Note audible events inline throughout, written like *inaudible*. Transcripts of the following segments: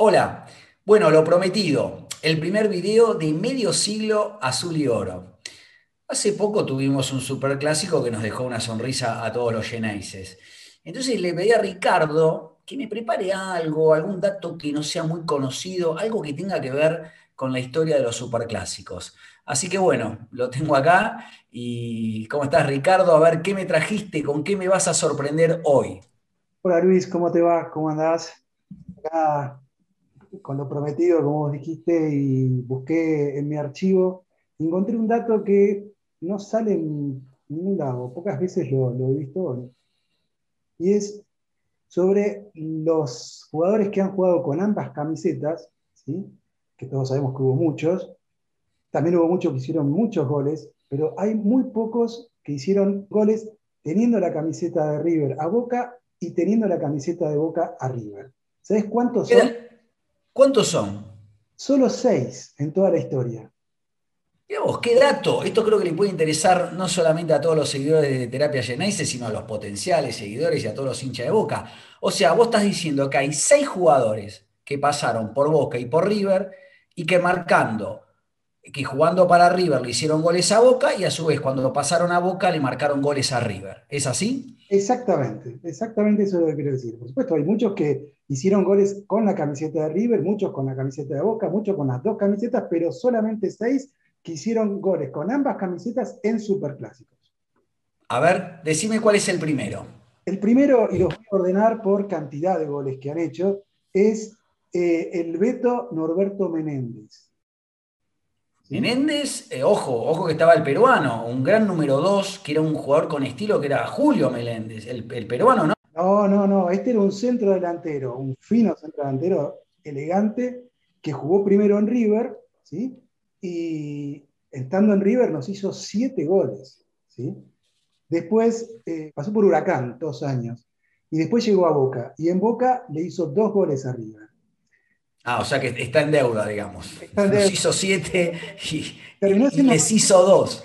Hola, bueno, lo prometido, el primer video de medio siglo azul y oro. Hace poco tuvimos un superclásico que nos dejó una sonrisa a todos los Geneises. Entonces le pedí a Ricardo que me prepare algo, algún dato que no sea muy conocido, algo que tenga que ver con la historia de los superclásicos. Así que bueno, lo tengo acá y ¿cómo estás Ricardo? A ver, ¿qué me trajiste? ¿Con qué me vas a sorprender hoy? Hola Luis, ¿cómo te va? ¿Cómo andás? Acá con lo prometido, como vos dijiste, y busqué en mi archivo, encontré un dato que no sale en ningún lado, pocas veces lo, he visto, y es sobre los jugadores que han jugado con ambas camisetas, ¿sí? que todos sabemos que hubo muchos, también hubo muchos que hicieron muchos goles, pero hay muy pocos que hicieron goles teniendo la camiseta de River a Boca y teniendo la camiseta de Boca a River. ¿Sabes cuántos son? ¿Cuántos son? Solo seis en toda la historia. Mira vos, qué dato. Esto creo que le puede interesar no solamente a todos los seguidores de Terapia Geneise, sino a los potenciales seguidores y a todos los hinchas de Boca. O sea, vos estás diciendo que hay seis jugadores que pasaron por Boca y por River y que marcando, que jugando para River le hicieron goles a Boca y a su vez cuando pasaron a Boca le marcaron goles a River. ¿Es así? Exactamente, exactamente eso es lo que quiero decir. Por supuesto, hay muchos que hicieron goles con la camiseta de River, muchos con la camiseta de Boca, muchos con las dos camisetas, pero solamente seis que hicieron goles con ambas camisetas en superclásicos. A ver, decime cuál es el primero. El primero, y los voy a ordenar por cantidad de goles que han hecho, es eh, el Beto Norberto Menéndez. Menéndez, eh, ojo, ojo que estaba el peruano, un gran número dos, que era un jugador con estilo, que era Julio Meléndez, el, peruano, ¿no? No, no, no, este era un centro delantero, un fino centro delantero elegante, que jugó primero en River, ¿sí? Y estando en River nos hizo siete goles, ¿sí? Después eh, pasó por Huracán dos años, y después llegó a Boca, y en Boca le hizo dos goles a River. Ah, o sea que está en deuda, digamos. Nos hizo siete y, les hizo dos.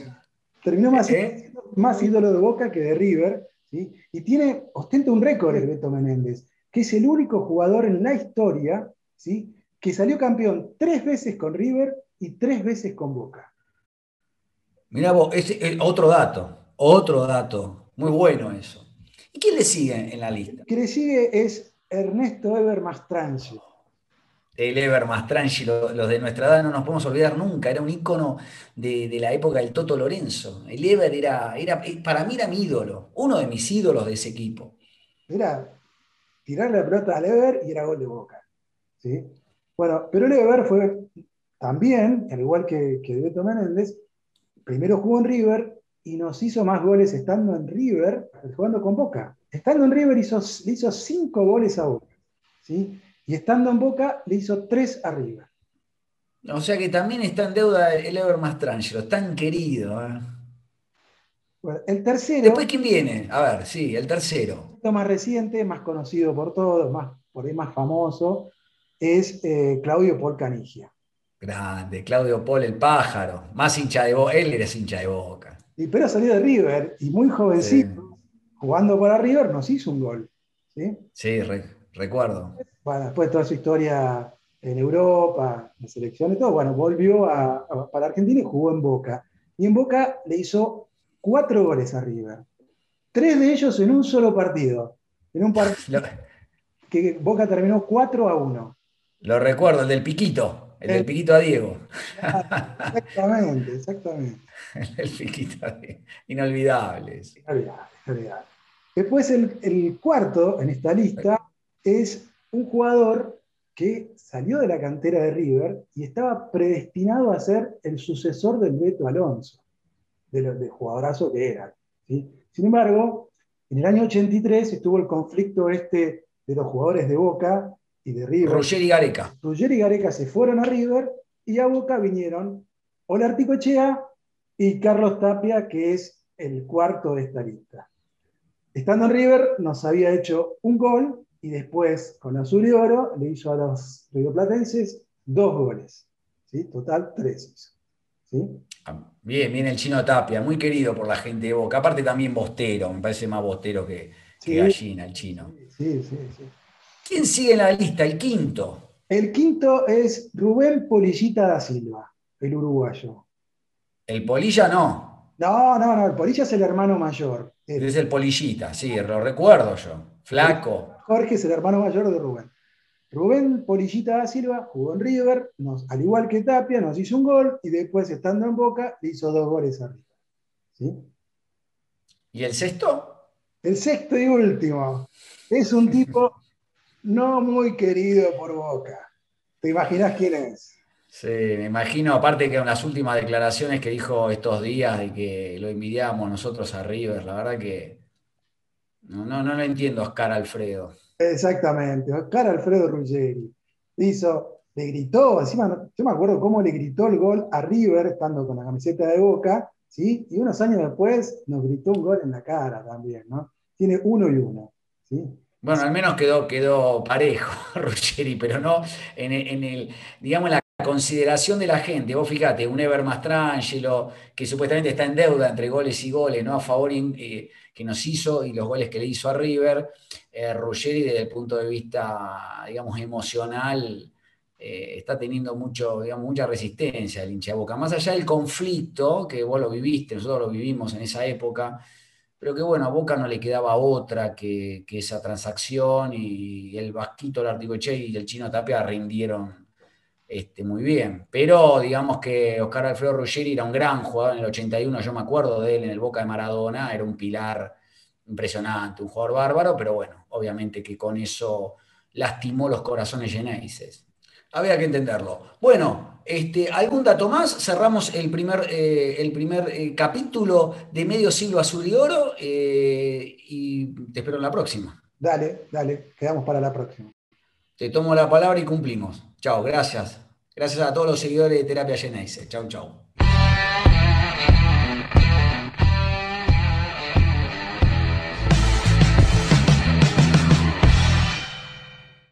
Terminó más, ¿Eh? más ídolo de Boca que de River, ¿sí? y tiene, ostenta un récord el Beto Menéndez, que es el único jugador en la historia ¿sí? que salió campeón tres veces con River y tres veces con Boca. Mira vos, es, otro dato, otro dato, muy bueno eso. ¿Y quién le sigue en la lista? El que le sigue es Ernesto Eber Mastrange el Ever Mastrangi, los de nuestra edad no nos podemos olvidar nunca, era un ícono de, la época del Toto Lorenzo. El Ever era, era, para mí era mi ídolo, uno de mis ídolos de ese equipo. Era tirarle la pelota al Ever y era gol de boca. ¿sí? Bueno, pero el Ever fue también, al igual que, que Beto Menéndez, primero jugó en River y nos hizo más goles estando en River, jugando con Boca. Estando en River hizo, le hizo cinco goles a Boca. ¿sí? Y estando en Boca, le hizo tres arriba. O sea que también está en deuda el Ever Mastrangelo, tan querido. ¿eh? el tercero. Después, ¿quién viene? A ver, sí, el tercero. Más reciente, más conocido por todos, más, por ahí más famoso, es eh, Claudio Paul Canigia. Grande, Claudio Paul el pájaro, más hincha de boca, él era hincha de boca. Y, pero salió de River y muy jovencito, jugando para River, nos hizo un gol. Sí, sí recuerdo bueno, después de toda su historia en Europa, en selección y todo, bueno, volvió a, para Argentina y jugó en Boca. Y en Boca le hizo cuatro goles a River. Tres de ellos en un solo partido. En un partido *laughs* que Boca terminó 4 a 1. Lo recuerdo, el del Piquito, el, del Piquito a Diego. Exactamente, exactamente. *laughs* el Piquito a Diego. Inolvidables. Inolvidable, inolvidable. Después el, el cuarto en esta lista es un jugador que salió de la cantera de River y estaba predestinado a ser el sucesor del Beto Alonso, del de jugadorazo que era. Sin embargo, en el año 83 estuvo el conflicto este de los jugadores de Boca y de River. Roger y Gareca. Roger y Gareca se fueron a River y a Boca vinieron Olarticochea y Carlos Tapia, que es el cuarto de esta lista. Estando en River, nos había hecho un gol y después con azul y oro le hizo a los rioplatenses dos goles. ¿sí? Total, tres ¿sí? Ah, bien, bien el chino Tapia, muy querido por la gente de Boca. Aparte también bostero, me parece más bostero que, gallina el chino. Sí, sí, sí. ¿Quién sigue en la lista? El quinto. El quinto es Rubén Polillita da Silva, el uruguayo. El Polilla no. No, no, no, el Polilla es el hermano mayor. Es el Polillita, sí, lo recuerdo yo. Flaco. Jorge es el hermano mayor de Rubén. Rubén Polillita da Silva jugó en River, nos, al igual que Tapia, nos hizo un gol y después, estando en Boca, le hizo dos goles arriba. ¿Sí? ¿Y el sexto? El sexto y último. Es un tipo *laughs* no muy querido por Boca. ¿Te imaginas quién es? Sí, me imagino, aparte que en las últimas declaraciones que dijo estos días de que lo envidiamos nosotros a River, la verdad que no, no, no lo entiendo, Oscar Alfredo. Exactamente, Oscar Alfredo Ruggeri. Hizo, le gritó, encima, yo me acuerdo cómo le gritó el gol a River estando con la camiseta de Boca, ¿sí? Y unos años después nos gritó un gol en la cara también, ¿no? Tiene uno y uno, ¿sí? Bueno, al menos quedó, quedó parejo *laughs* Ruggeri, pero no en el, digamos, en la consideración de la gente. Vos fíjate, un Ever Mastrangelo, que supuestamente está en deuda entre goles y goles, ¿no? A favor eh, que nos hizo y los goles que le hizo a River. Eh, Ruggeri, desde el punto de vista, digamos, emocional, eh, está teniendo mucho, digamos, mucha resistencia el hincha de Boca. Más allá del conflicto, que vos lo viviste, nosotros lo vivimos en esa época, pero que bueno, a Boca no le quedaba otra que, esa transacción y el Vasquito, el Articoche y el Chino Tapia rindieron este, muy bien. Pero digamos que Oscar Alfredo Ruggeri era un gran jugador en el 81, yo me acuerdo de él en el Boca de Maradona, era un pilar impresionante, un jugador bárbaro, pero bueno, obviamente que con eso lastimó los corazones geneises. Había que entenderlo. Bueno, este, ¿algún dato más? Cerramos el primer, eh, el primer eh, capítulo de Medio Siglo Azul y Oro eh, y te espero en la próxima. Dale, dale, quedamos para la próxima. Te tomo la palabra y cumplimos. Chao, gracias. Gracias a todos los seguidores de Terapia Geneise. Chao, chao.